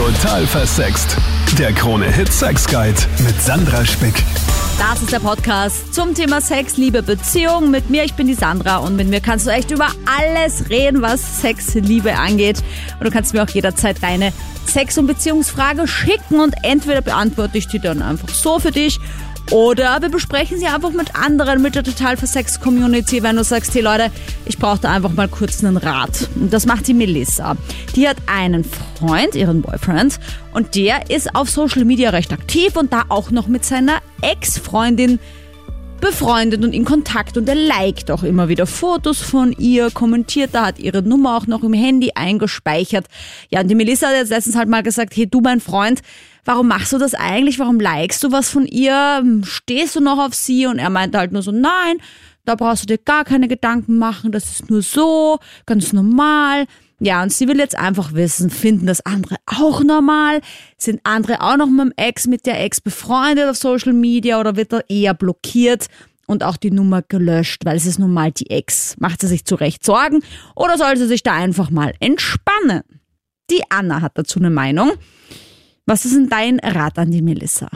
Total versext. Der Krone-Hit Sex Guide mit Sandra Spick. Das ist der Podcast zum Thema Sex, Liebe, Beziehung. Mit mir, ich bin die Sandra und mit mir kannst du echt über alles reden, was Sex, Liebe angeht. Und du kannst mir auch jederzeit deine Sex- und Beziehungsfrage schicken und entweder beantworte ich die dann einfach so für dich oder wir besprechen sie einfach mit anderen, mit der Total für Sex Community, wenn du sagst, hey Leute, ich brauche da einfach mal kurz einen Rat. Und das macht die Melissa. Die hat einen Freund, ihren Boyfriend, und der ist auf Social Media recht aktiv und da auch noch mit seiner Ex-Freundin befreundet und in Kontakt und er liked auch immer wieder Fotos von ihr, kommentiert, da hat ihre Nummer auch noch im Handy eingespeichert. Ja, und die Melissa hat jetzt letztens halt mal gesagt, hey du mein Freund, warum machst du das eigentlich? Warum likest du was von ihr? Stehst du noch auf sie? Und er meinte halt nur so, nein, da brauchst du dir gar keine Gedanken machen, das ist nur so, ganz normal. Ja, und sie will jetzt einfach wissen, finden das andere auch normal? Sind andere auch noch mit dem Ex, mit der Ex befreundet auf Social Media oder wird er eher blockiert und auch die Nummer gelöscht, weil es ist nun mal die Ex? Macht sie sich zu Recht Sorgen oder soll sie sich da einfach mal entspannen? Die Anna hat dazu eine Meinung. Was ist denn dein Rat an die Melissa?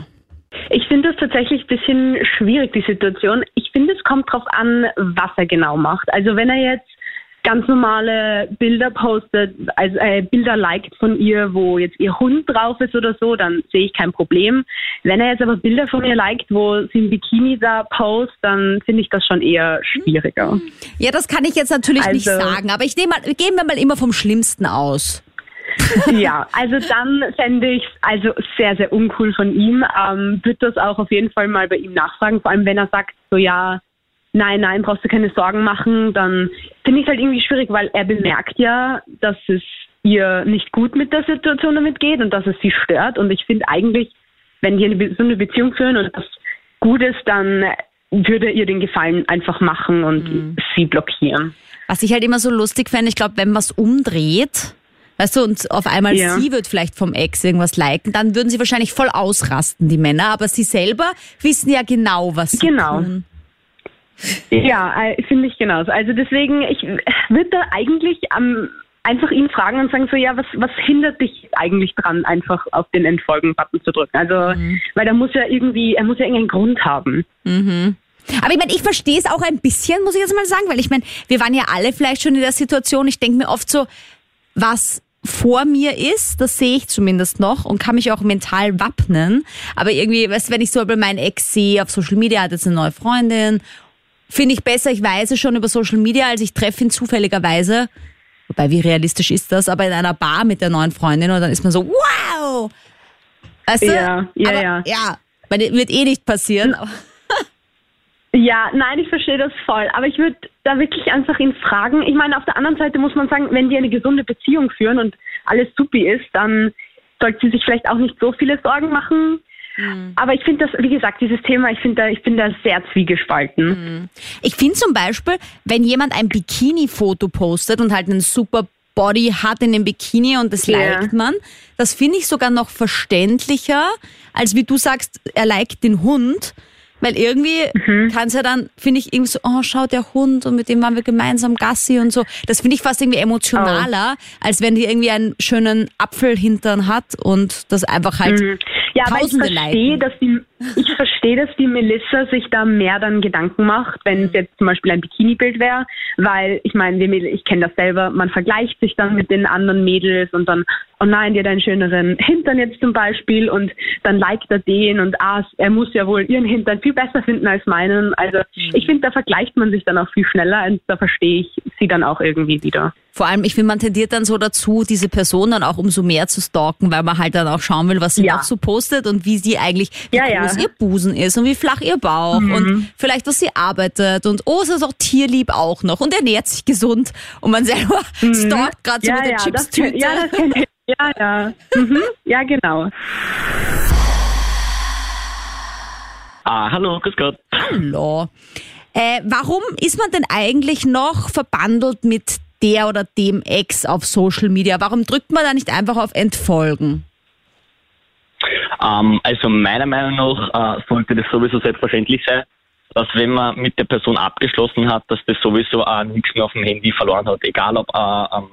Ich finde das tatsächlich ein bisschen schwierig, die Situation. Ich finde, es kommt darauf an, was er genau macht. Also wenn er jetzt ganz normale Bilder postet, also äh, Bilder liked von ihr, wo jetzt ihr Hund drauf ist oder so, dann sehe ich kein Problem. Wenn er jetzt aber Bilder von ihr liked, wo sie im Bikini da post, dann finde ich das schon eher schwieriger. Ja, das kann ich jetzt natürlich also, nicht sagen, aber ich nehme mal, gehen wir mal immer vom Schlimmsten aus. ja, also dann fände ich es also sehr, sehr uncool von ihm. Ähm, würde das auch auf jeden Fall mal bei ihm nachfragen, vor allem wenn er sagt, so ja, nein, nein, brauchst du keine Sorgen machen, dann finde ich es halt irgendwie schwierig, weil er bemerkt ja, dass es ihr nicht gut mit der Situation damit geht und dass es sie stört. Und ich finde eigentlich, wenn die eine, so eine Beziehung führen und das gut ist, dann würde ihr den Gefallen einfach machen und mhm. sie blockieren. Was ich halt immer so lustig fände, ich glaube, wenn man es umdreht, weißt du, und auf einmal ja. sie wird vielleicht vom Ex irgendwas liken, dann würden sie wahrscheinlich voll ausrasten, die Männer, aber sie selber wissen ja genau, was sie genau. tun. Ja, äh, finde ich genauso. Also deswegen, ich würde da eigentlich am einfach ihn fragen und sagen so, ja, was, was hindert dich eigentlich dran, einfach auf den Entfolgen-Button zu drücken? Also, mhm. weil da muss ja irgendwie, er muss ja irgendeinen Grund haben. Mhm. Aber ich meine, ich verstehe es auch ein bisschen, muss ich jetzt mal sagen, weil ich meine, wir waren ja alle vielleicht schon in der Situation, ich denke mir oft so, was vor mir ist, das sehe ich zumindest noch und kann mich auch mental wappnen. Aber irgendwie, weißt du, wenn ich so bei meinen Ex sehe, auf Social Media hat jetzt eine neue Freundin finde ich besser, ich weiß es schon über Social Media, als ich treffe ihn zufälligerweise. Wobei, wie realistisch ist das? Aber in einer Bar mit der neuen Freundin und dann ist man so, wow! Weißt du? Ja, ja, aber, ja. Ja, weil wird eh nicht passieren. Ja, nein, ich verstehe das voll. Aber ich würde da wirklich einfach ihn fragen. Ich meine, auf der anderen Seite muss man sagen, wenn die eine gesunde Beziehung führen und alles supi ist, dann sollte sie sich vielleicht auch nicht so viele Sorgen machen. Mhm. Aber ich finde das, wie gesagt, dieses Thema, ich finde da, ich bin da sehr zwiegespalten. Mhm. Ich finde zum Beispiel, wenn jemand ein Bikini-Foto postet und halt einen super Body hat in dem Bikini und das yeah. liked man, das finde ich sogar noch verständlicher, als wie du sagst, er liked den Hund. Weil irgendwie mhm. kann es ja dann, finde ich, irgendwie so, oh, schau, der Hund und mit dem waren wir gemeinsam Gassi und so. Das finde ich fast irgendwie emotionaler, oh. als wenn die irgendwie einen schönen Apfelhintern hat und das einfach halt mhm. Ja, aber ich verstehe, dass die, ich verstehe, dass die Melissa sich da mehr dann Gedanken macht, wenn es jetzt zum Beispiel ein Bikini-Bild wäre, weil ich meine, ich kenne das selber, man vergleicht sich dann mit den anderen Mädels und dann, oh nein, die hat einen schöneren Hintern jetzt zum Beispiel und dann liked er den und ah, er muss ja wohl ihren Hintern viel besser finden als meinen. Also mhm. ich finde, da vergleicht man sich dann auch viel schneller und da verstehe ich sie dann auch irgendwie wieder. Vor allem, ich finde, man tendiert dann so dazu, diese Person dann auch umso mehr zu stalken, weil man halt dann auch schauen will, was sie ja. noch so postet und wie sie eigentlich, wie ja, groß ja. ihr Busen ist und wie flach ihr Bauch mhm. und vielleicht, was sie arbeitet und oh, es ist auch tierlieb auch noch und ernährt sich gesund und man selber mhm. stalkt gerade so mit der Chips-Tüte. Ja, das kenn ich. Ja, ja. Mhm. Ja, genau. Ah, hallo, grüß Gott. Hallo. Äh, warum ist man denn eigentlich noch verbandelt mit der oder dem Ex auf Social Media? Warum drückt man da nicht einfach auf Entfolgen? Ähm, also meiner Meinung nach äh, sollte das sowieso selbstverständlich sein, dass wenn man mit der Person abgeschlossen hat, dass das sowieso äh, nichts mehr auf dem Handy verloren hat, egal ob äh, ähm,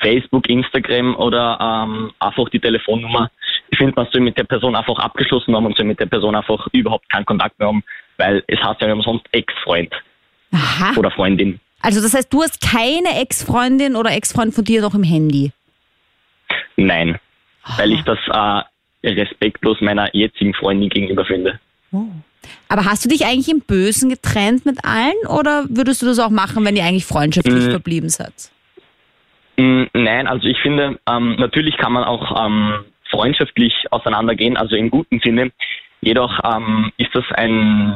Facebook, Instagram oder ähm, einfach die Telefonnummer. Ich finde, man soll mit der Person einfach abgeschlossen haben und soll mit der Person einfach überhaupt keinen Kontakt mehr haben, weil es heißt ja umsonst Ex-Freund oder Freundin. Also das heißt, du hast keine Ex-Freundin oder Ex-Freund von dir noch im Handy? Nein, weil ich das äh, respektlos meiner jetzigen Freundin gegenüber finde. Aber hast du dich eigentlich im Bösen getrennt mit allen oder würdest du das auch machen, wenn ihr eigentlich freundschaftlich Mhm. verblieben seid? Mm, Nein, also ich finde, ähm, natürlich kann man auch ähm, freundschaftlich auseinandergehen, also im guten Sinne. Jedoch ähm, ist das ein,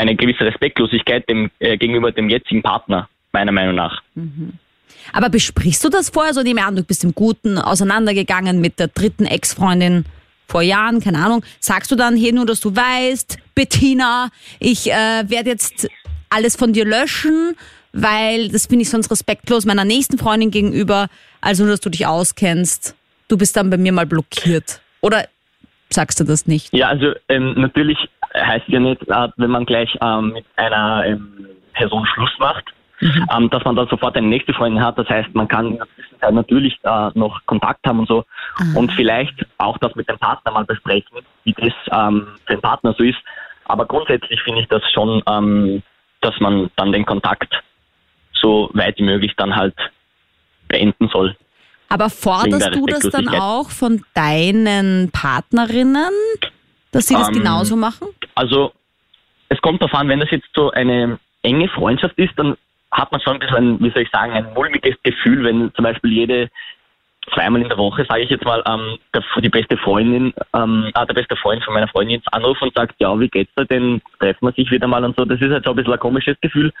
eine gewisse Respektlosigkeit dem, äh, gegenüber dem jetzigen Partner, meiner Meinung nach. Aber besprichst du das vorher? So nehme ich an, du bist im Guten auseinandergegangen mit der dritten Ex-Freundin vor Jahren, keine Ahnung. Sagst du dann hier nur, dass du weißt, Bettina, ich äh, werde jetzt alles von dir löschen, weil das finde ich sonst respektlos meiner nächsten Freundin gegenüber. Also nur, dass du dich auskennst. Du bist dann bei mir mal blockiert. Oder sagst du das nicht? Ja, also ähm, natürlich heißt ja nicht, äh, wenn man gleich ähm, mit einer ähm, Person Schluss macht, ähm, dass man dann sofort eine nächste Freundin hat. Das heißt, man kann Zwischenzeit natürlich äh, noch Kontakt haben und so und vielleicht auch das mit dem Partner mal besprechen, wie das für den Partner so ist. Aber grundsätzlich finde ich das schon, dass man dann den Kontakt so weit wie möglich dann halt beenden soll. Aber forderst der du das dann auch von deinen Partnerinnen, dass sie das Ähm, genauso machen? Also es kommt darauf an, wenn das jetzt so eine enge Freundschaft ist, dann hat man schon ein bisschen, wie soll ich sagen, ein mulmiges Gefühl, wenn zum Beispiel jede zweimal in der Woche, sage ich jetzt mal, ähm, der, die beste Freundin, ähm, ah, der beste Freund von meiner Freundin jetzt anruft und sagt, ja, wie geht's da denn, treffen wir sich wieder mal und so. Das ist halt schon ein bisschen ein komisches Gefühl.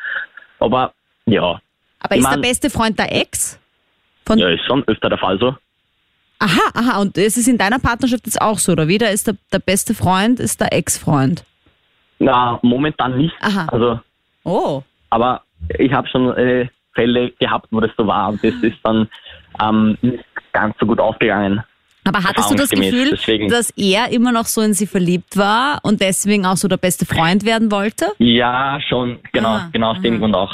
Aber ja, Aber ich ist der mein- beste Freund der Ex? Von, ja, ist schon öfter der Fall so. Aha, aha, und ist es in deiner Partnerschaft jetzt auch so, oder wie? Da ist der, der beste Freund, ist der Ex-Freund. Na, momentan nicht. Aha. Also, Oh. aber ich habe schon äh, Fälle gehabt, wo das so war und das ist dann ähm, nicht ganz so gut ausgegangen. Aber hattest du das Gefühl, deswegen- dass er immer noch so in sie verliebt war und deswegen auch so der beste Freund werden wollte? Ja, schon, genau, Ah, genau aus dem Grund auch.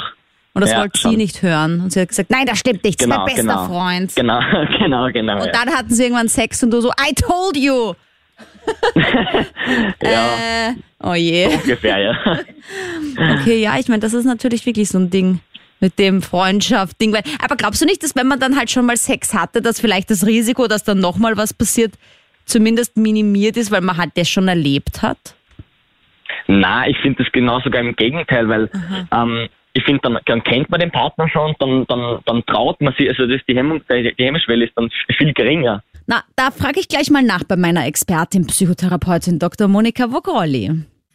Und das Ja, wollte schon. sie nicht hören. Und sie hat gesagt, nein, das stimmt nicht, das ist Genau, mein bester genau. Freund. Genau, genau, genau. Und ja. dann hatten sie irgendwann Sex und du so, I told you. ja, Äh, oh je. ungefähr, ja. Okay, ja, ich meine, das ist natürlich wirklich so ein Ding mit dem Freundschaft-Ding. Aber glaubst du nicht, dass wenn man dann halt schon mal Sex hatte, dass vielleicht das Risiko, dass dann nochmal was passiert, zumindest minimiert ist, weil man halt das schon erlebt hat? Na, ich finde das genau sogar im Gegenteil, weil ähm, ich finde, dann, dann kennt man den Partner schon, dann, dann, dann traut man sich, also das, die, Hemmung, die Hemmschwelle ist dann viel geringer. Na, da frage ich gleich mal nach bei meiner Expertin, Psychotherapeutin Dr. Monika Vogrolli.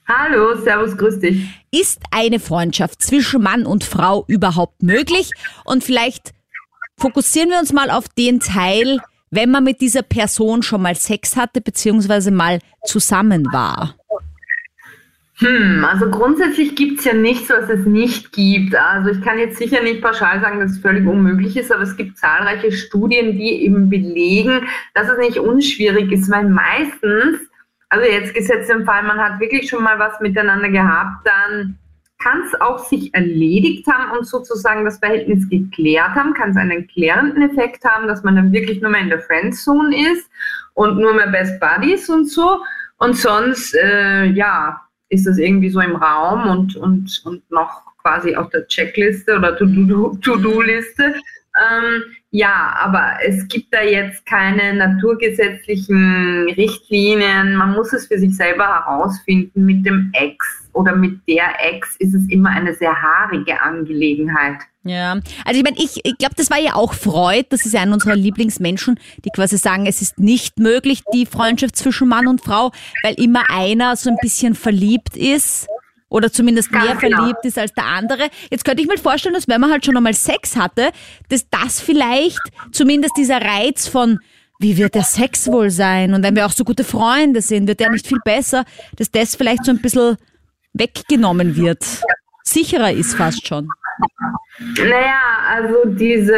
Hallo, servus, grüß dich. Ist eine Freundschaft zwischen Mann und Frau überhaupt möglich? Und vielleicht fokussieren wir uns mal auf den Teil, wenn man mit dieser Person schon mal Sex hatte, beziehungsweise mal zusammen war. Hm, also grundsätzlich gibt's ja nichts, was es nicht gibt. Also ich kann jetzt sicher nicht pauschal sagen, dass es völlig unmöglich ist, aber es gibt zahlreiche Studien, die eben belegen, dass es nicht unschwierig ist, weil meistens, also jetzt gesetzt im Fall, man hat wirklich schon mal was miteinander gehabt, dann kann es auch sich erledigt haben und sozusagen das Verhältnis geklärt haben, kann es einen klärenden Effekt haben, dass man dann wirklich nur mehr in der Friendzone ist und nur mehr Best Buddies und so. Und sonst, äh, ja, ist das irgendwie so im Raum und, und, und noch quasi auf der Checkliste oder To-Do- To-Do-Liste. Ähm, ja, aber es gibt da jetzt keine naturgesetzlichen Richtlinien. Man muss es für sich selber herausfinden. Mit dem Ex oder mit der Ex ist es immer eine sehr haarige Angelegenheit. Ja, also ich meine, ich, ich glaube, das war ja auch Freud, das ist ja einer unserer Lieblingsmenschen, die quasi sagen, es ist nicht möglich, die Freundschaft zwischen Mann und Frau, weil immer einer so ein bisschen verliebt ist oder zumindest Ganz mehr genau. verliebt ist als der andere. Jetzt könnte ich mir vorstellen, dass wenn man halt schon einmal Sex hatte, dass das vielleicht zumindest dieser Reiz von wie wird der Sex wohl sein? Und wenn wir auch so gute Freunde sind, wird der nicht viel besser, dass das vielleicht so ein bisschen weggenommen wird. Sicherer ist fast schon. Naja, also diese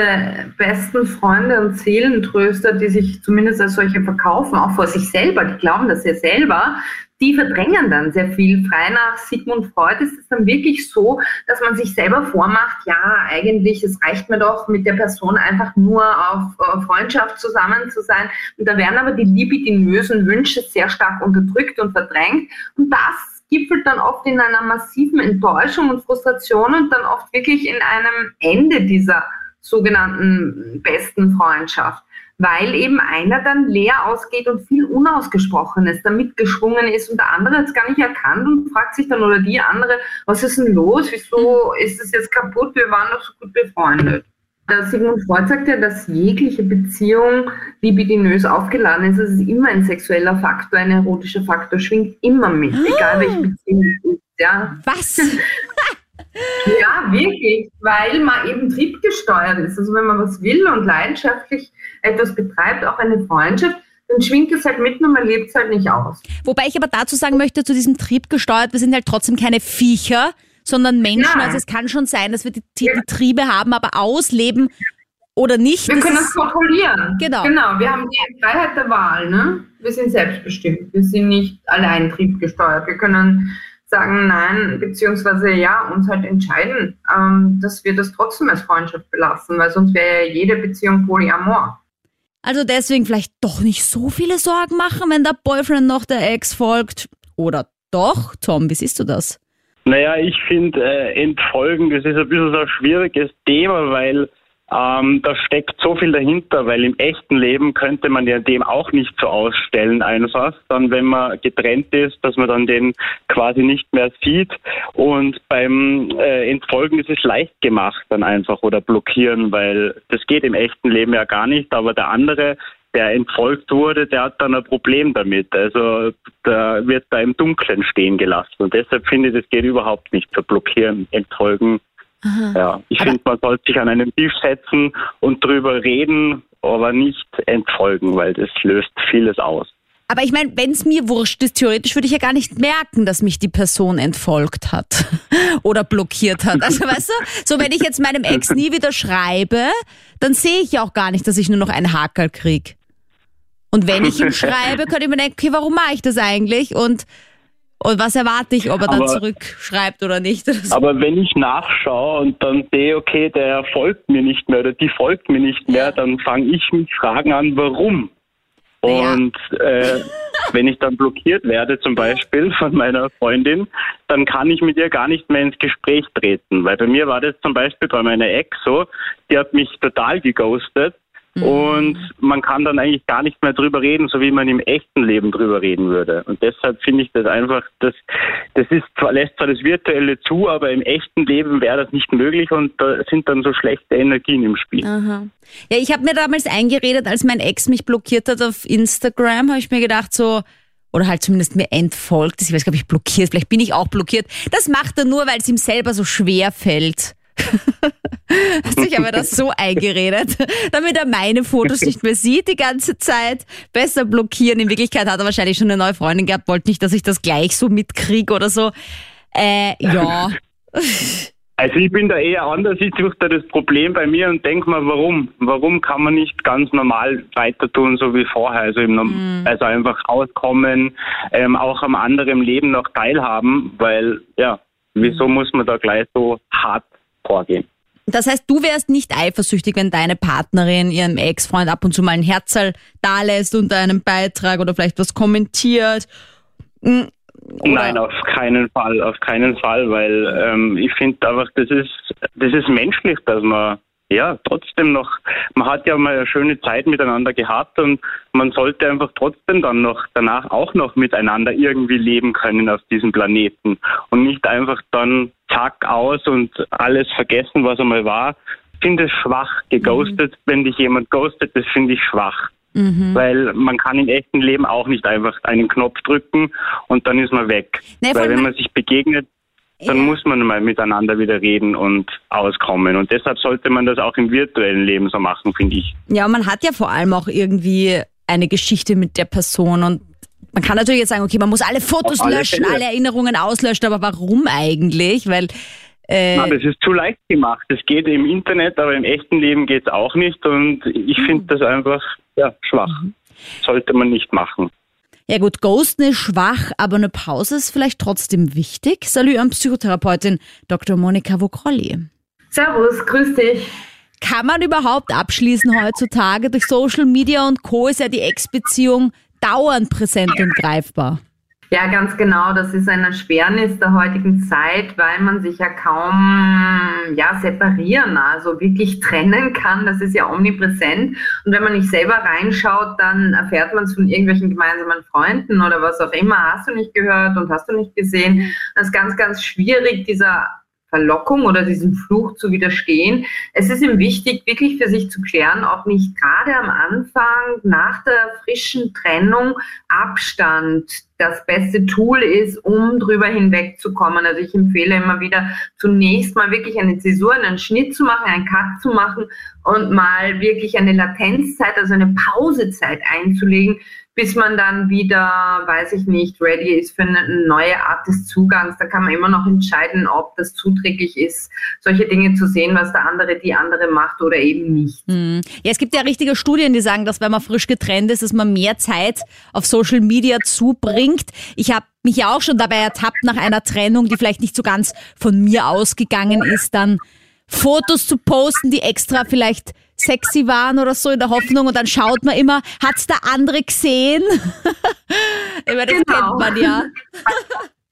besten Freunde und Seelentröster, die sich zumindest als solche verkaufen, auch vor sich selber, die glauben das ja selber, die verdrängen dann sehr viel. Frei nach Sigmund Freud ist es dann wirklich so, dass man sich selber vormacht, ja, eigentlich, es reicht mir doch, mit der Person einfach nur auf Freundschaft zusammen zu sein. Und da werden aber die libidinösen Wünsche sehr stark unterdrückt und verdrängt. Und das gipfelt dann oft in einer massiven Enttäuschung und Frustration und dann oft wirklich in einem Ende dieser sogenannten besten Freundschaft weil eben einer dann leer ausgeht und viel Unausgesprochenes damit geschwungen ist und der andere hat es gar nicht erkannt und fragt sich dann oder die andere, was ist denn los? Wieso ist es jetzt kaputt? Wir waren doch so gut befreundet. Der Sigmund Freud sagt ja, dass jegliche Beziehung libidinös aufgeladen ist. Es ist immer ein sexueller Faktor, ein erotischer Faktor, schwingt immer mit, egal welche Beziehung es ist. Ja. Was? Ja, wirklich, weil man eben triebgesteuert ist. Also wenn man was will und leidenschaftlich etwas betreibt, auch eine Freundschaft, dann schwingt es halt mit und man lebt es halt nicht aus. Wobei ich aber dazu sagen möchte, zu diesem triebgesteuert, wir sind halt trotzdem keine Viecher, sondern Menschen. Ja. Also es kann schon sein, dass wir die, die, die Triebe haben, aber ausleben oder nicht. Wir können es kontrollieren. Genau. Genau, wir haben die Freiheit der Wahl. Ne? Wir sind selbstbestimmt. Wir sind nicht allein triebgesteuert. Wir können sagen nein, beziehungsweise ja, uns halt entscheiden, ähm, dass wir das trotzdem als Freundschaft belassen, weil sonst wäre ja jede Beziehung Polyamor. Also deswegen vielleicht doch nicht so viele Sorgen machen, wenn der Boyfriend noch der Ex folgt. Oder doch? Tom, wie siehst du das? Naja, ich finde, äh, Entfolgen, das ist ein bisschen so ein schwieriges Thema, weil ähm, da steckt so viel dahinter, weil im echten Leben könnte man ja dem auch nicht so ausstellen einfach, dann wenn man getrennt ist, dass man dann den quasi nicht mehr sieht. Und beim äh, Entfolgen ist es leicht gemacht dann einfach oder blockieren, weil das geht im echten Leben ja gar nicht, aber der andere der entfolgt wurde, der hat dann ein Problem damit. Also da wird da im Dunkeln stehen gelassen. Und deshalb finde ich, das geht überhaupt nicht zu blockieren, entfolgen ja, ich finde, man sollte sich an einen Tisch setzen und drüber reden, aber nicht entfolgen, weil das löst vieles aus. Aber ich meine, wenn es mir wurscht ist, theoretisch würde ich ja gar nicht merken, dass mich die Person entfolgt hat oder blockiert hat. Also weißt du, so wenn ich jetzt meinem Ex nie wieder schreibe, dann sehe ich ja auch gar nicht, dass ich nur noch einen Hakel krieg. Und wenn ich ihm schreibe, könnte ich mir denken, okay, warum mache ich das eigentlich? Und und was erwarte ich, ob er dann aber, zurückschreibt oder nicht? Oder so? Aber wenn ich nachschaue und dann sehe, okay, der folgt mir nicht mehr oder die folgt mir nicht mehr, dann fange ich mich Fragen an, warum. Und äh, wenn ich dann blockiert werde, zum Beispiel von meiner Freundin, dann kann ich mit ihr gar nicht mehr ins Gespräch treten. Weil bei mir war das zum Beispiel bei meiner Ex so, die hat mich total geghostet Mhm. Und man kann dann eigentlich gar nicht mehr drüber reden, so wie man im echten Leben drüber reden würde. Und deshalb finde ich das einfach, das, das ist zwar, lässt zwar das Virtuelle zu, aber im echten Leben wäre das nicht möglich und da sind dann so schlechte Energien im Spiel. Aha. Ja, ich habe mir damals eingeredet, als mein Ex mich blockiert hat auf Instagram, habe ich mir gedacht so, oder halt zumindest mir entfolgt ist. Ich weiß gar nicht, blockiert. Vielleicht bin ich auch blockiert. Das macht er nur, weil es ihm selber so schwer fällt. ich habe mir das so eingeredet, damit er meine Fotos nicht mehr sieht die ganze Zeit. Besser blockieren. In Wirklichkeit hat er wahrscheinlich schon eine neue Freundin gehabt, wollte nicht, dass ich das gleich so mitkriege oder so. Äh, ja. Also ich bin da eher anders, ich suche da das Problem bei mir und denke mir, warum? Warum kann man nicht ganz normal weiter tun, so wie vorher? Also, im, mm. also einfach auskommen, ähm, auch am anderen Leben noch teilhaben, weil ja, wieso mm. muss man da gleich so hart vorgehen. Das heißt, du wärst nicht eifersüchtig, wenn deine Partnerin ihrem Ex-Freund ab und zu mal ein Herzl da lässt unter einem Beitrag oder vielleicht was kommentiert? Hm, oder? Nein, auf keinen Fall, auf keinen Fall, weil ähm, ich finde einfach, das ist, das ist menschlich, dass man ja, trotzdem noch, man hat ja mal eine schöne Zeit miteinander gehabt und man sollte einfach trotzdem dann noch danach auch noch miteinander irgendwie leben können auf diesem Planeten und nicht einfach dann zack aus und alles vergessen, was einmal war. Ich finde es schwach, geghostet, mhm. wenn dich jemand ghostet, das finde ich schwach. Mhm. Weil man kann im echten Leben auch nicht einfach einen Knopf drücken und dann ist man weg. Nee, Weil wenn man sich begegnet, dann ja. muss man mal miteinander wieder reden und auskommen. Und deshalb sollte man das auch im virtuellen Leben so machen, finde ich. Ja, man hat ja vor allem auch irgendwie eine Geschichte mit der Person und man kann natürlich jetzt sagen, okay, man muss alle Fotos alle löschen, Fälle. alle Erinnerungen auslöschen, aber warum eigentlich? Weil äh, Na, das ist zu leicht gemacht. Das geht im Internet, aber im echten Leben geht es auch nicht und ich finde mhm. das einfach ja, schwach. Mhm. Sollte man nicht machen. Ja gut, Ghosten ist schwach, aber eine Pause ist vielleicht trotzdem wichtig. Salut an Psychotherapeutin Dr. Monika Vokrolli. Servus, grüß dich. Kann man überhaupt abschließen heutzutage? Durch Social Media und Co. ist ja die Ex-Beziehung dauernd präsent und greifbar. Ja, ganz genau. Das ist eine Erschwernis der heutigen Zeit, weil man sich ja kaum ja, separieren, also wirklich trennen kann. Das ist ja omnipräsent. Und wenn man nicht selber reinschaut, dann erfährt man es von irgendwelchen gemeinsamen Freunden oder was auch immer. Hast du nicht gehört und hast du nicht gesehen. Das ist ganz, ganz schwierig, dieser Verlockung oder diesem Fluch zu widerstehen. Es ist ihm wichtig, wirklich für sich zu klären, ob nicht gerade am Anfang nach der frischen Trennung Abstand das beste Tool ist, um drüber hinwegzukommen. Also ich empfehle immer wieder zunächst mal wirklich eine Zäsur, einen Schnitt zu machen, einen Cut zu machen und mal wirklich eine Latenzzeit, also eine Pausezeit einzulegen, bis man dann wieder, weiß ich nicht, ready ist für eine neue Art des Zugangs. Da kann man immer noch entscheiden, ob das zuträglich ist, solche Dinge zu sehen, was der andere, die andere macht oder eben nicht. Hm. Ja, es gibt ja richtige Studien, die sagen, dass wenn man frisch getrennt ist, dass man mehr Zeit auf Social Media zubringt. Ich habe mich ja auch schon dabei ertappt, nach einer Trennung, die vielleicht nicht so ganz von mir ausgegangen ist, dann Fotos zu posten, die extra vielleicht sexy waren oder so in der Hoffnung und dann schaut man immer, hat's der andere gesehen? das genau. kennt man ja.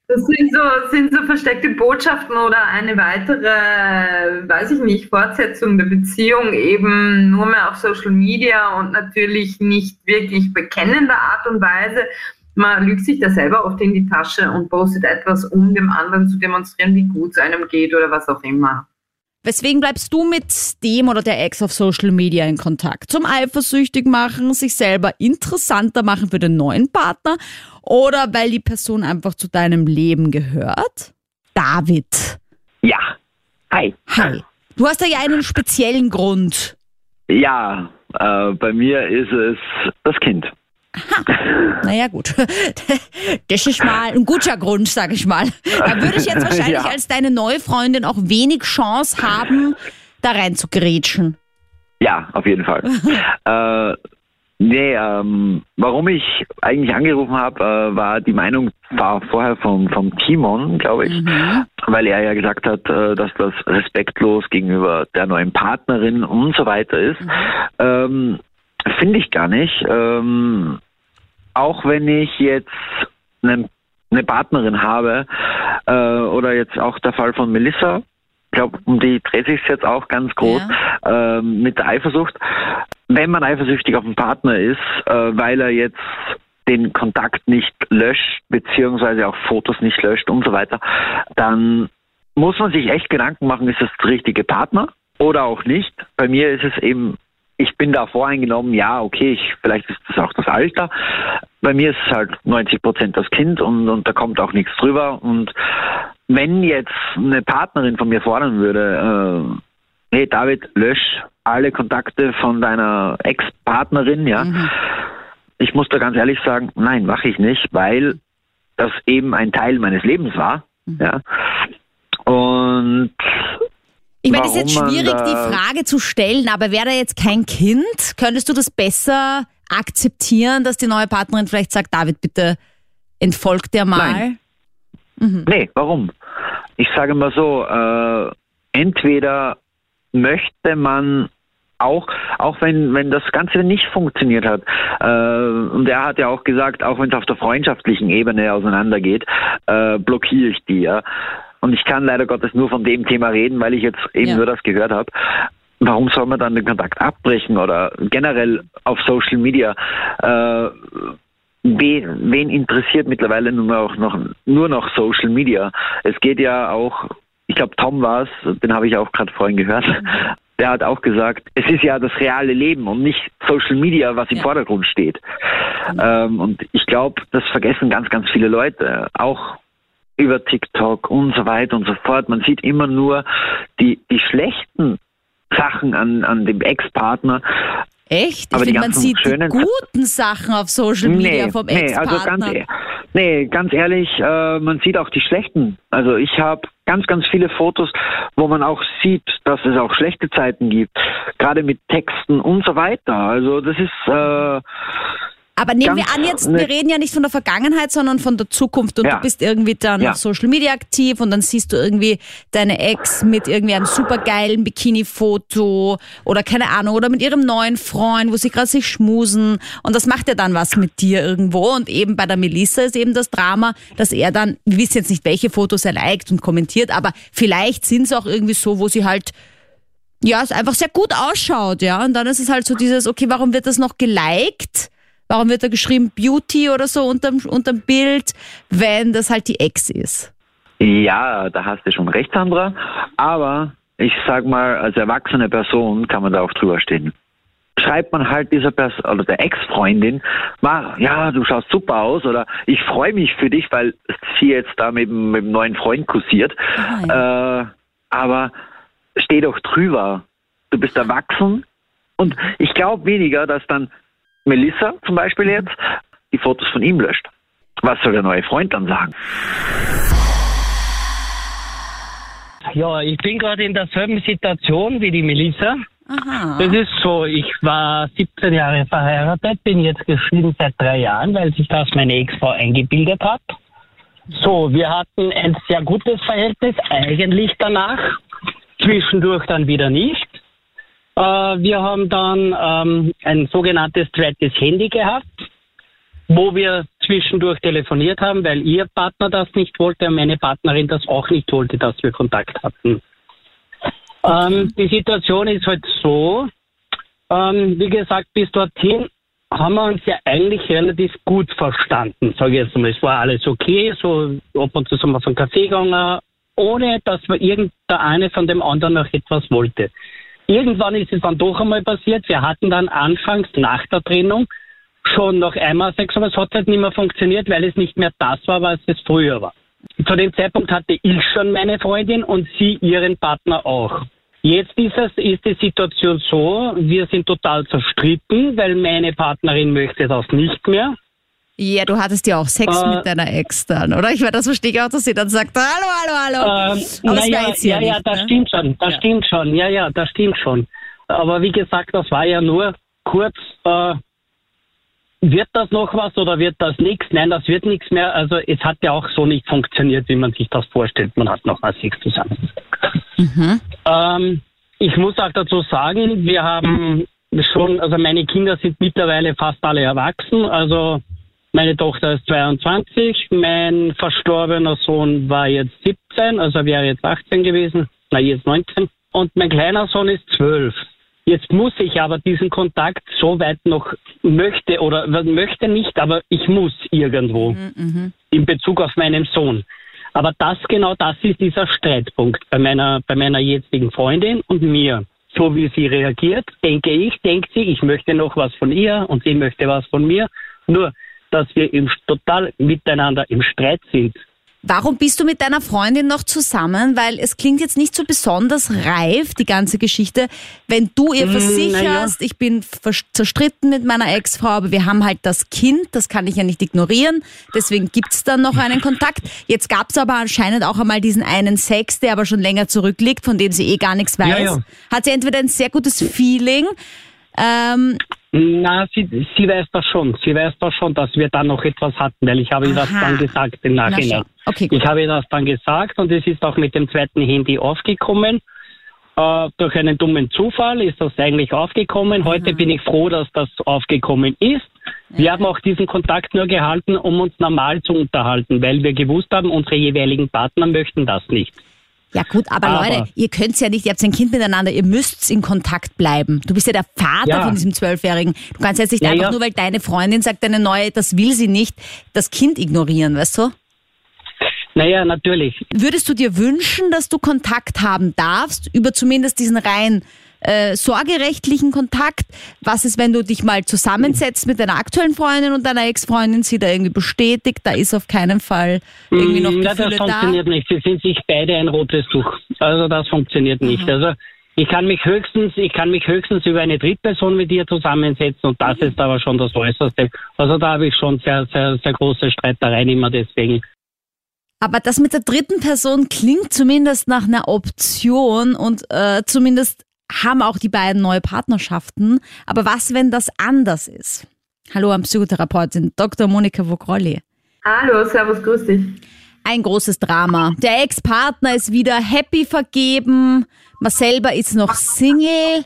Das sind so, sind so versteckte Botschaften oder eine weitere, weiß ich nicht, Fortsetzung der Beziehung eben nur mehr auf Social Media und natürlich nicht wirklich bekennender Art und Weise. Man lügt sich da selber oft in die Tasche und postet etwas, um dem anderen zu demonstrieren, wie gut es einem geht oder was auch immer. Weswegen bleibst du mit dem oder der Ex auf Social Media in Kontakt? Zum eifersüchtig machen, sich selber interessanter machen für den neuen Partner oder weil die Person einfach zu deinem Leben gehört? David. Ja. Hi. Hi. Du hast ja einen speziellen Grund. Ja, äh, bei mir ist es das Kind. Aha. Naja, gut. Das ist mal ein guter Grund, sag ich mal. Da würde ich jetzt wahrscheinlich ja. als deine neue Freundin auch wenig Chance haben, da rein zu grätschen. Ja, auf jeden Fall. äh, nee, ähm, warum ich eigentlich angerufen habe, äh, war die Meinung war vorher vom, vom Timon, glaube ich, mhm. weil er ja gesagt hat, äh, dass das respektlos gegenüber der neuen Partnerin und so weiter ist. Mhm. Ähm, Finde ich gar nicht. Ähm, auch wenn ich jetzt eine, eine Partnerin habe, äh, oder jetzt auch der Fall von Melissa, ich glaube, um die dreht sich jetzt auch ganz groß ja. ähm, mit der Eifersucht. Wenn man eifersüchtig auf einen Partner ist, äh, weil er jetzt den Kontakt nicht löscht, beziehungsweise auch Fotos nicht löscht und so weiter, dann muss man sich echt Gedanken machen, ist das der richtige Partner oder auch nicht. Bei mir ist es eben ich bin da voreingenommen, ja, okay, ich, vielleicht ist das auch das Alter. Bei mir ist es halt 90 Prozent das Kind und, und da kommt auch nichts drüber. Und wenn jetzt eine Partnerin von mir fordern würde, äh, hey David, lösch alle Kontakte von deiner Ex-Partnerin, ja. Mhm. Ich muss da ganz ehrlich sagen, nein, mache ich nicht, weil das eben ein Teil meines Lebens war, mhm. ja. Und ich meine, es ist jetzt schwierig, die Frage zu stellen, aber wäre da jetzt kein Kind, könntest du das besser akzeptieren, dass die neue Partnerin vielleicht sagt, David, bitte entfolgt der mal? Nein. Mhm. Nee, warum? Ich sage mal so, äh, entweder möchte man auch, auch wenn, wenn das Ganze nicht funktioniert hat. Äh, und er hat ja auch gesagt, auch wenn es auf der freundschaftlichen Ebene auseinandergeht, äh, blockiere ich die. Ja. Und ich kann leider Gottes nur von dem Thema reden, weil ich jetzt eben ja. nur das gehört habe. Warum soll man dann den Kontakt abbrechen oder generell auf Social Media? Äh, wen, wen interessiert mittlerweile nur noch, noch, nur noch Social Media? Es geht ja auch, ich glaube Tom war es, den habe ich auch gerade vorhin gehört, mhm. der hat auch gesagt, es ist ja das reale Leben und nicht Social Media, was im ja. Vordergrund steht. Mhm. Ähm, und ich glaube, das vergessen ganz, ganz viele Leute. Auch über TikTok und so weiter und so fort. Man sieht immer nur die, die schlechten Sachen an, an dem Ex-Partner. Echt? Ich finde, man sieht die guten Sachen auf Social Media nee, vom Ex-Partner. Nee, also ganz, e- nee, ganz ehrlich, äh, man sieht auch die schlechten. Also ich habe ganz, ganz viele Fotos, wo man auch sieht, dass es auch schlechte Zeiten gibt. Gerade mit Texten und so weiter. Also das ist... Äh, Aber nehmen Ganz wir an jetzt, wir reden ja nicht von der Vergangenheit, sondern von der Zukunft und Ja. du bist irgendwie dann Ja. auf Social Media aktiv und dann siehst du irgendwie deine Ex mit irgendwie einem supergeilen Bikini-Foto oder keine Ahnung, oder mit ihrem neuen Freund, wo sie gerade sich schmusen und das macht ja dann was mit dir irgendwo und eben bei der Melissa ist eben das Drama, dass er dann, wir wissen jetzt nicht, welche Fotos er liked und kommentiert, aber vielleicht sind es auch irgendwie so, wo sie halt ja, es einfach sehr gut ausschaut, ja. Und dann ist es halt so dieses, okay, warum wird das noch geliked? Warum wird da geschrieben Beauty oder so unterm, unterm Bild, wenn das halt die Ex ist? Ja, da hast du schon recht, Sandra. Aber ich sag mal, als erwachsene Person kann man da auch drüber stehen. Schreibt man halt dieser Person oder der Ex-Freundin, "Ma, ja, du schaust super aus oder ich freue mich für dich, weil sie jetzt da mit, dem- mit dem neuen Freund kursiert. Äh, aber steh doch drüber. Du bist erwachsen und ich glaube weniger, dass dann Melissa zum Beispiel jetzt die Fotos von ihm löscht. Was soll der neue Freund dann sagen? Ja, ich bin gerade in derselben Situation wie die Melissa. Aha. Das ist so, ich war 17 Jahre verheiratet, bin jetzt geschieden seit drei Jahren, weil sich das meine Ex-Frau eingebildet hat. So, wir hatten ein sehr gutes Verhältnis, eigentlich danach, zwischendurch dann wieder nicht. Äh, wir haben dann ähm, ein sogenanntes zweites Handy gehabt, wo wir zwischendurch telefoniert haben, weil ihr Partner das nicht wollte und meine Partnerin das auch nicht wollte, dass wir Kontakt hatten. Ähm, die Situation ist halt so, ähm, wie gesagt, bis dorthin haben wir uns ja eigentlich relativ gut verstanden, sage ich jetzt mal. Es war alles okay, so ab und zu sind wir vom Kaffee gegangen, ohne dass wir irgendeine von dem anderen noch etwas wollte. Irgendwann ist es dann doch einmal passiert. Wir hatten dann anfangs nach der Trennung schon noch einmal Sex, aber es hat halt nicht mehr funktioniert, weil es nicht mehr das war, was es früher war. Zu dem Zeitpunkt hatte ich schon meine Freundin und sie ihren Partner auch. Jetzt ist es, ist die Situation so, wir sind total zerstritten, weil meine Partnerin möchte das nicht mehr. Ja, du hattest ja auch Sex Äh, mit deiner Ex dann, oder? Ich meine, das verstehe ich auch, dass sie dann sagt, hallo, hallo, hallo. Ähm, Aber hier ja, ja, nicht, das ne? stimmt schon, das Ja. stimmt schon, ja, ja, das stimmt schon. Aber wie gesagt, das war ja nur kurz, äh, wird das noch was oder wird das nichts? Nein, das wird nichts mehr. Also es hat ja auch so nicht funktioniert, wie man sich das vorstellt. Man hat noch mal Sex zusammen. Ähm, ich muss auch dazu sagen, wir haben schon, also meine Kinder sind mittlerweile fast alle erwachsen. Also meine Tochter ist 22, mein verstorbener Sohn war jetzt 17, also wäre jetzt 18 gewesen, na jetzt 19. Und mein kleiner Sohn ist 12. Jetzt muss ich aber diesen Kontakt so weit noch möchte oder möchte nicht, aber ich muss irgendwo in Bezug auf meinen Sohn. Aber das genau das ist dieser Streitpunkt bei meiner bei meiner jetzigen Freundin und mir. So wie sie reagiert, denke ich, denkt sie, ich möchte noch was von ihr und sie möchte was von mir. Nur, dass wir im, total miteinander im Streit sind. Warum bist du mit deiner Freundin noch zusammen? Weil es klingt jetzt nicht so besonders reif, die ganze Geschichte. Wenn du ihr Mm, versicherst, ich bin zerstritten mit meiner Ex-Frau, aber wir haben halt das Kind, das kann ich ja nicht ignorieren. Deswegen gibt's dann noch einen Kontakt. Jetzt gab's aber anscheinend auch einmal diesen einen Sex, der aber schon länger zurückliegt, von dem sie eh gar nichts weiß. Ja, ja. Hat sie entweder ein sehr gutes Feeling, ähm, Na, sie, sie weiß das schon. Sie weiß das schon, dass wir dann noch etwas hatten, weil ich habe ihr das dann gesagt im Na Nachhinein. Okay. Ich habe ihr das dann gesagt und es ist auch mit dem zweiten Handy aufgekommen. Äh, durch einen dummen Zufall ist das eigentlich aufgekommen. Heute bin ich froh, dass das aufgekommen ist. Wir haben auch diesen Kontakt nur gehalten, um uns normal zu unterhalten, weil wir gewusst haben, unsere jeweiligen Partner möchten das nicht. Ja gut, aber, Aber- Leute, ihr könnt's ja nicht, ihr habt ein Kind miteinander, ihr müsst in Kontakt bleiben. Du bist ja der Vater Ja. von diesem Zwölfjährigen. Du kannst jetzt nicht Ja, einfach ja. nur, weil deine Freundin sagt, deine neue, das will sie nicht, das Kind ignorieren, weißt du? Naja, natürlich. Würdest du dir wünschen, dass du Kontakt haben darfst, über zumindest diesen rein äh, sorgerechtlichen Kontakt? Was ist, wenn du dich mal zusammensetzt mit deiner aktuellen Freundin und deiner Ex-Freundin, sie da irgendwie bestätigt, da ist auf keinen Fall irgendwie noch Mm, Gefühle das da? funktioniert nicht. Sie sind sich beide ein rotes Tuch. Also das funktioniert nicht. Also ich kann mich höchstens, ich kann mich höchstens über eine Drittperson mit dir zusammensetzen und das ist aber schon das Äußerste. Also da habe ich schon sehr, sehr, sehr große Streitereien immer deswegen. Aber das mit der dritten Person klingt zumindest nach einer Option und äh, zumindest haben auch die beiden neue Partnerschaften. Aber was, wenn das anders ist? Hallo an Psychotherapeutin Dr. Monika Vogrolli. Hallo, servus, grüß dich. Ein großes Drama. Der Ex-Partner ist wieder happy vergeben, man selber ist noch Single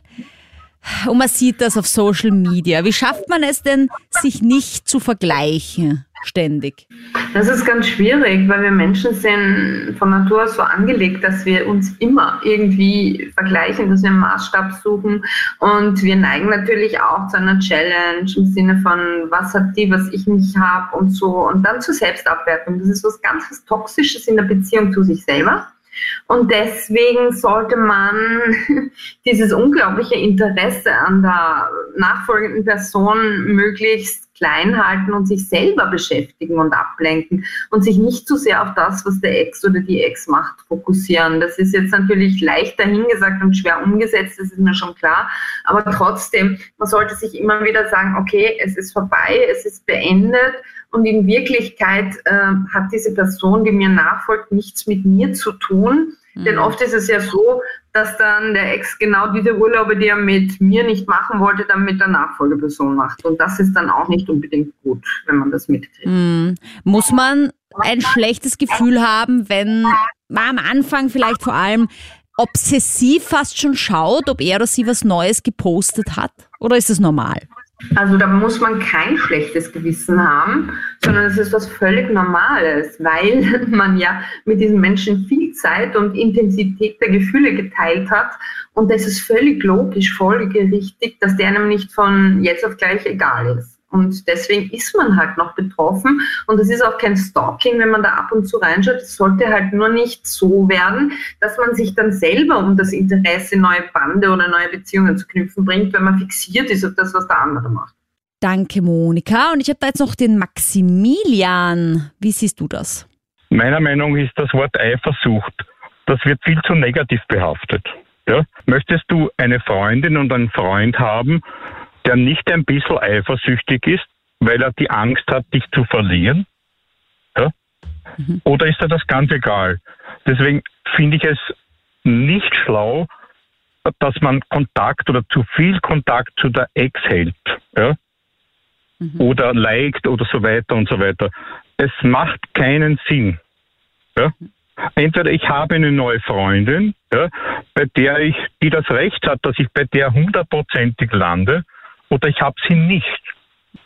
und man sieht das auf Social Media. Wie schafft man es denn, sich nicht zu vergleichen? ständig? Das ist ganz schwierig, weil wir Menschen sind von Natur aus so angelegt, dass wir uns immer irgendwie vergleichen, dass wir einen Maßstab suchen und wir neigen natürlich auch zu einer Challenge im Sinne von, was hat die, was ich nicht habe und so und dann zur Selbstabwertung. Das ist was ganz was Toxisches in der Beziehung zu sich selber. Und deswegen sollte man dieses unglaubliche Interesse an der nachfolgenden Person möglichst klein halten und sich selber beschäftigen und ablenken und sich nicht zu sehr auf das, was der Ex oder die Ex macht, fokussieren. Das ist jetzt natürlich leicht dahingesagt und schwer umgesetzt, das ist mir schon klar. Aber trotzdem, man sollte sich immer wieder sagen, okay, es ist vorbei, es ist beendet und in Wirklichkeit äh, hat diese Person, die mir nachfolgt, nichts mit mir zu tun. Mhm. Denn oft ist es ja so, dass dann der Ex genau diese Urlaube, die er mit mir nicht machen wollte, dann mit der Nachfolgeperson macht. Und das ist dann auch nicht unbedingt gut, wenn man das mitkriegt. Mhm. Muss man ein schlechtes Gefühl haben, wenn man am Anfang vielleicht vor allem obsessiv fast schon schaut, ob er oder sie was Neues gepostet hat? Oder ist es normal? Also da muss man kein schlechtes Gewissen haben, sondern es ist was völlig Normales, weil man ja mit diesen Menschen viel Zeit und Intensität der Gefühle geteilt hat. Und das ist völlig logisch, folgerichtig, dass der einem nicht von jetzt auf gleich egal ist. Und deswegen ist man halt noch betroffen. Und es ist auch kein Stalking, wenn man da ab und zu reinschaut. Es sollte halt nur nicht so werden, dass man sich dann selber um das Interesse, neue Bande oder neue Beziehungen zu knüpfen bringt, wenn man fixiert ist auf das, was der andere macht. Danke, Monika. Und ich habe da jetzt noch den Maximilian. Wie siehst du das? Meiner Meinung nach ist das Wort Eifersucht, das wird viel zu negativ behaftet. Ja? Möchtest du eine Freundin und einen Freund haben, der nicht ein bisschen eifersüchtig ist, weil er die Angst hat, dich zu verlieren? Ja? Mhm. Oder ist er das ganz egal? Deswegen finde ich es nicht schlau, dass man Kontakt oder zu viel Kontakt zu der Ex hält. Ja? Mhm. Oder liked oder so weiter und so weiter. Es macht keinen Sinn. Ja? Entweder ich habe eine neue Freundin, ja, bei der ich, die das Recht hat, dass ich bei der hundertprozentig lande, oder ich habe sie nicht.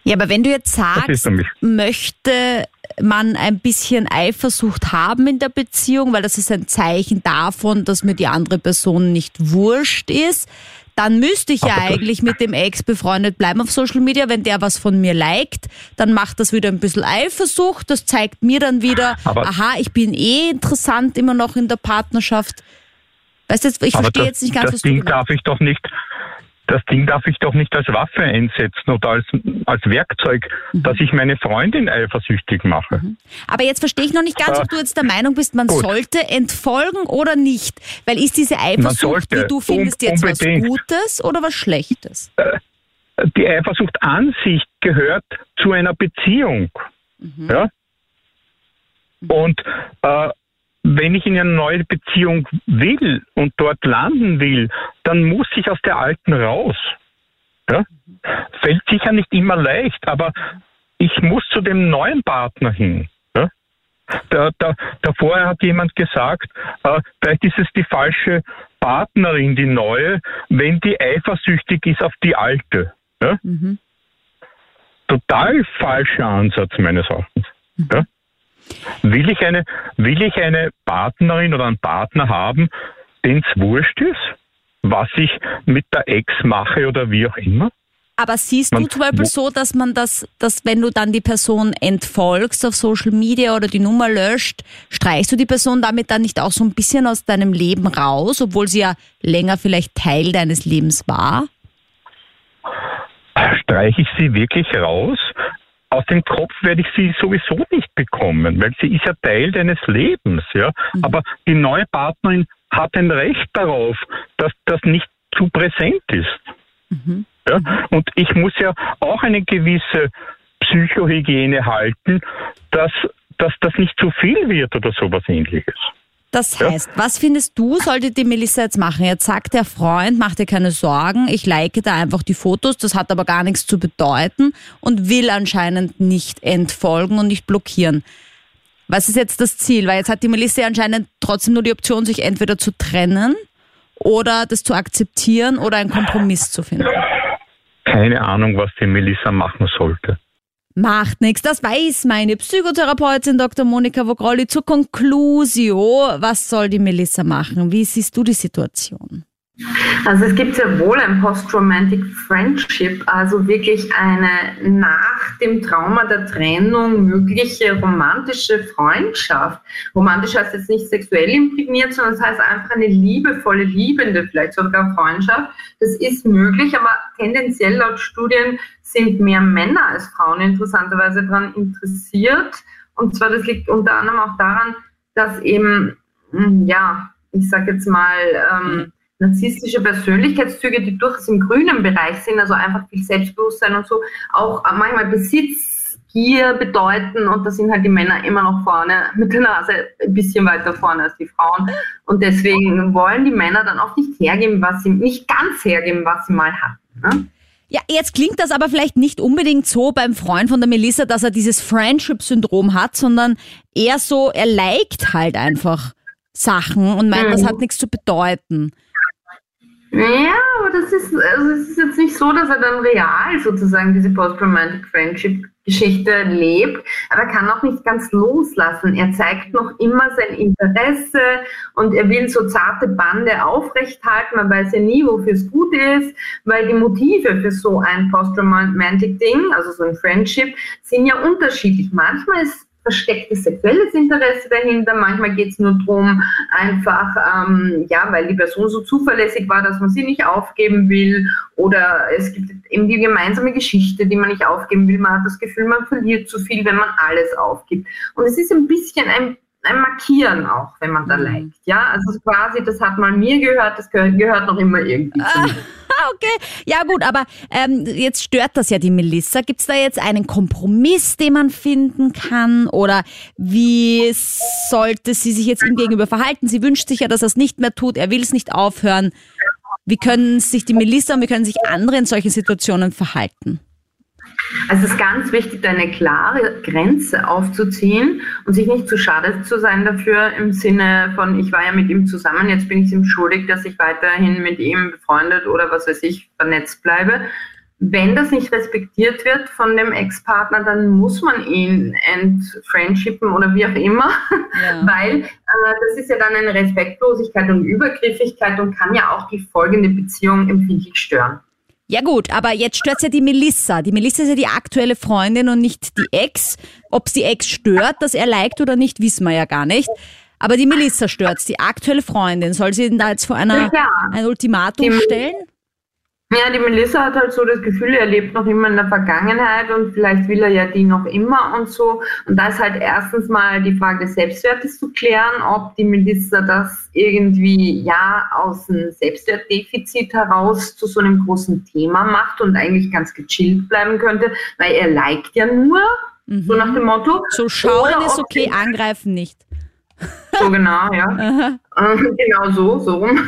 Ja, aber wenn du jetzt sagst, möchte man ein bisschen Eifersucht haben in der Beziehung, weil das ist ein Zeichen davon, dass mir die andere Person nicht wurscht ist, dann müsste ich ja eigentlich mit dem Ex befreundet bleiben auf Social Media. Wenn der was von mir liked, dann macht das wieder ein bisschen Eifersucht. Das zeigt mir dann wieder, aber aha, ich bin eh interessant immer noch in der Partnerschaft. Weißt du, ich verstehe jetzt nicht ganz, das was Ding du darf ich doch nicht das Ding darf ich doch nicht als Waffe einsetzen oder als, als Werkzeug, mhm. dass ich meine Freundin eifersüchtig mache. Mhm. Aber jetzt verstehe ich noch nicht ganz, ob du jetzt der Meinung bist, man Gut. sollte entfolgen oder nicht. Weil ist diese Eifersucht, die du findest, jetzt unbedingt. was Gutes oder was Schlechtes? Äh, die Eifersucht an sich gehört zu einer Beziehung. Mhm. Ja? Und äh, wenn ich in eine neue Beziehung will und dort landen will, dann muss ich aus der alten raus. Ja? Fällt sicher nicht immer leicht, aber ich muss zu dem neuen Partner hin. Ja? Da, da, da vorher hat jemand gesagt, äh, vielleicht ist es die falsche Partnerin, die neue, wenn die eifersüchtig ist auf die alte. Ja? Mhm. Total falscher Ansatz meines Erachtens. Mhm. Ja? Will ich eine, will ich eine Partnerin oder einen Partner haben, den es wurscht ist, was ich mit der Ex mache oder wie auch immer? Aber siehst man, du zum Beispiel so, dass man das, dass wenn du dann die Person entfolgst auf Social Media oder die Nummer löscht, streichst du die Person damit dann nicht auch so ein bisschen aus deinem Leben raus, obwohl sie ja länger vielleicht Teil deines Lebens war? Streiche ich sie wirklich raus? Aus dem Kopf werde ich sie sowieso nicht bekommen, weil sie ist ja Teil deines Lebens, ja. Mhm. Aber die neue Partnerin hat ein Recht darauf, dass das nicht zu präsent ist. Mhm. Ja? Und ich muss ja auch eine gewisse Psychohygiene halten, dass, dass das nicht zu viel wird oder sowas ähnliches. Das heißt, ja? was findest du, sollte die Melissa jetzt machen? Jetzt sagt der Freund, mach dir keine Sorgen, ich like da einfach die Fotos, das hat aber gar nichts zu bedeuten und will anscheinend nicht entfolgen und nicht blockieren. Was ist jetzt das Ziel? Weil jetzt hat die Melissa anscheinend trotzdem nur die Option, sich entweder zu trennen oder das zu akzeptieren oder einen Kompromiss zu finden. Keine Ahnung, was die Melissa machen sollte. Macht nichts, das weiß meine Psychotherapeutin Dr. Monika Vogrolli zur Conclusio. Was soll die Melissa machen? Wie siehst du die Situation? Also es gibt sehr wohl ein Post-Romantic Friendship, also wirklich eine nach dem Trauma der Trennung mögliche romantische Freundschaft. Romantisch heißt jetzt nicht sexuell imprägniert, sondern es heißt einfach eine liebevolle, liebende, vielleicht sogar Freundschaft. Das ist möglich, aber tendenziell laut Studien sind mehr Männer als Frauen interessanterweise daran interessiert. Und zwar, das liegt unter anderem auch daran, dass eben, hm, ja, ich sage jetzt mal, ähm, narzisstische Persönlichkeitszüge, die durchaus im grünen Bereich sind, also einfach viel Selbstbewusstsein und so, auch manchmal Besitzgier bedeuten und da sind halt die Männer immer noch vorne mit der Nase ein bisschen weiter vorne als die Frauen und deswegen wollen die Männer dann auch nicht hergeben, was sie nicht ganz hergeben, was sie mal hatten. Ne? Ja, jetzt klingt das aber vielleicht nicht unbedingt so beim Freund von der Melissa, dass er dieses Friendship-Syndrom hat, sondern eher so, er liked halt einfach Sachen und meint, mhm. das hat nichts zu bedeuten. Ja, aber das ist, also es ist jetzt nicht so, dass er dann real sozusagen diese Post-Romantic Friendship-Geschichte lebt, aber er kann auch nicht ganz loslassen. Er zeigt noch immer sein Interesse und er will so zarte Bande aufrechthalten. Man weiß ja nie, wofür es gut ist, weil die Motive für so ein Post-Romantic-Ding, also so ein Friendship, sind ja unterschiedlich. Manchmal ist verstecktes sexuelles Interesse dahinter. Manchmal geht es nur darum, einfach, ähm, ja, weil die Person so zuverlässig war, dass man sie nicht aufgeben will. Oder es gibt eben die gemeinsame Geschichte, die man nicht aufgeben will. Man hat das Gefühl, man verliert zu viel, wenn man alles aufgibt. Und es ist ein bisschen ein ein Markieren auch, wenn man da mhm. liked. Ja, also quasi, das hat mal mir gehört, das gehört noch immer irgendwie zu mir. okay. Ja gut, aber ähm, jetzt stört das ja die Melissa. Gibt es da jetzt einen Kompromiss, den man finden kann? Oder wie sollte sie sich jetzt ihm gegenüber verhalten? Sie wünscht sich ja, dass er es nicht mehr tut. Er will es nicht aufhören. Wie können sich die Melissa und wie können sich andere in solchen Situationen verhalten? Also es ist ganz wichtig, eine klare Grenze aufzuziehen und sich nicht zu schade zu sein dafür im Sinne von, ich war ja mit ihm zusammen, jetzt bin ich es ihm schuldig, dass ich weiterhin mit ihm befreundet oder was weiß ich vernetzt bleibe. Wenn das nicht respektiert wird von dem Ex-Partner, dann muss man ihn entfriendshipen oder wie auch immer, ja. weil äh, das ist ja dann eine Respektlosigkeit und Übergriffigkeit und kann ja auch die folgende Beziehung empfindlich stören. Ja gut, aber jetzt stört ja die Melissa. Die Melissa ist ja die aktuelle Freundin und nicht die Ex. Ob es die Ex stört, dass er liked oder nicht, wissen wir ja gar nicht. Aber die Melissa stört die aktuelle Freundin. Soll sie denn da jetzt vor einer, ja. ein Ultimatum stellen? Ja, die Melissa hat halt so das Gefühl, er lebt noch immer in der Vergangenheit und vielleicht will er ja die noch immer und so. Und da ist halt erstens mal die Frage des Selbstwertes zu klären, ob die Melissa das irgendwie ja aus einem Selbstwertdefizit heraus zu so einem großen Thema macht und eigentlich ganz gechillt bleiben könnte, weil er liked ja nur, mhm. so nach dem Motto. So schauen ist okay, angreifen nicht. So genau, ja. genau so, so rum.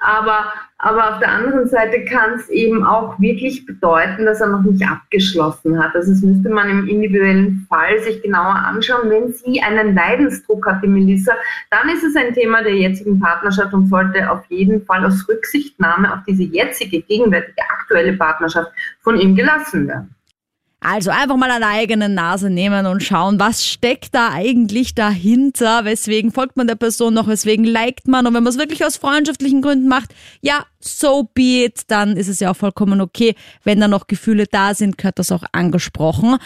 Aber, aber auf der anderen Seite kann es eben auch wirklich bedeuten, dass er noch nicht abgeschlossen hat. Also das müsste man im individuellen Fall sich genauer anschauen. Wenn sie einen Leidensdruck hat, die Melissa, dann ist es ein Thema der jetzigen Partnerschaft und sollte auf jeden Fall aus Rücksichtnahme auf diese jetzige, gegenwärtige, aktuelle Partnerschaft von ihm gelassen werden. Also einfach mal eine eigene Nase nehmen und schauen, was steckt da eigentlich dahinter, weswegen folgt man der Person noch, weswegen liked man und wenn man es wirklich aus freundschaftlichen Gründen macht, ja, so be it, dann ist es ja auch vollkommen okay. Wenn da noch Gefühle da sind, gehört das auch angesprochen.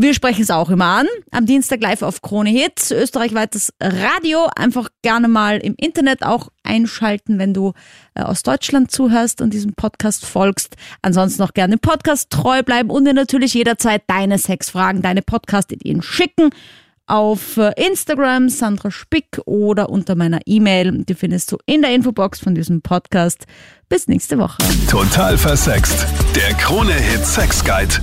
Wir sprechen es auch immer an. Am Dienstag live auf Krone Hits, österreichweites Radio. Einfach gerne mal im Internet auch einschalten, wenn du äh, aus Deutschland zuhörst und diesem Podcast folgst. Ansonsten noch gerne im Podcast treu bleiben und dir natürlich jederzeit deine Sexfragen, deine Podcast-Ideen schicken auf äh, Instagram Sandra Spick oder unter meiner E-Mail. Die findest du in der Infobox von diesem Podcast. Bis nächste Woche. Total versext. Der Krone-Hit Sex Guide.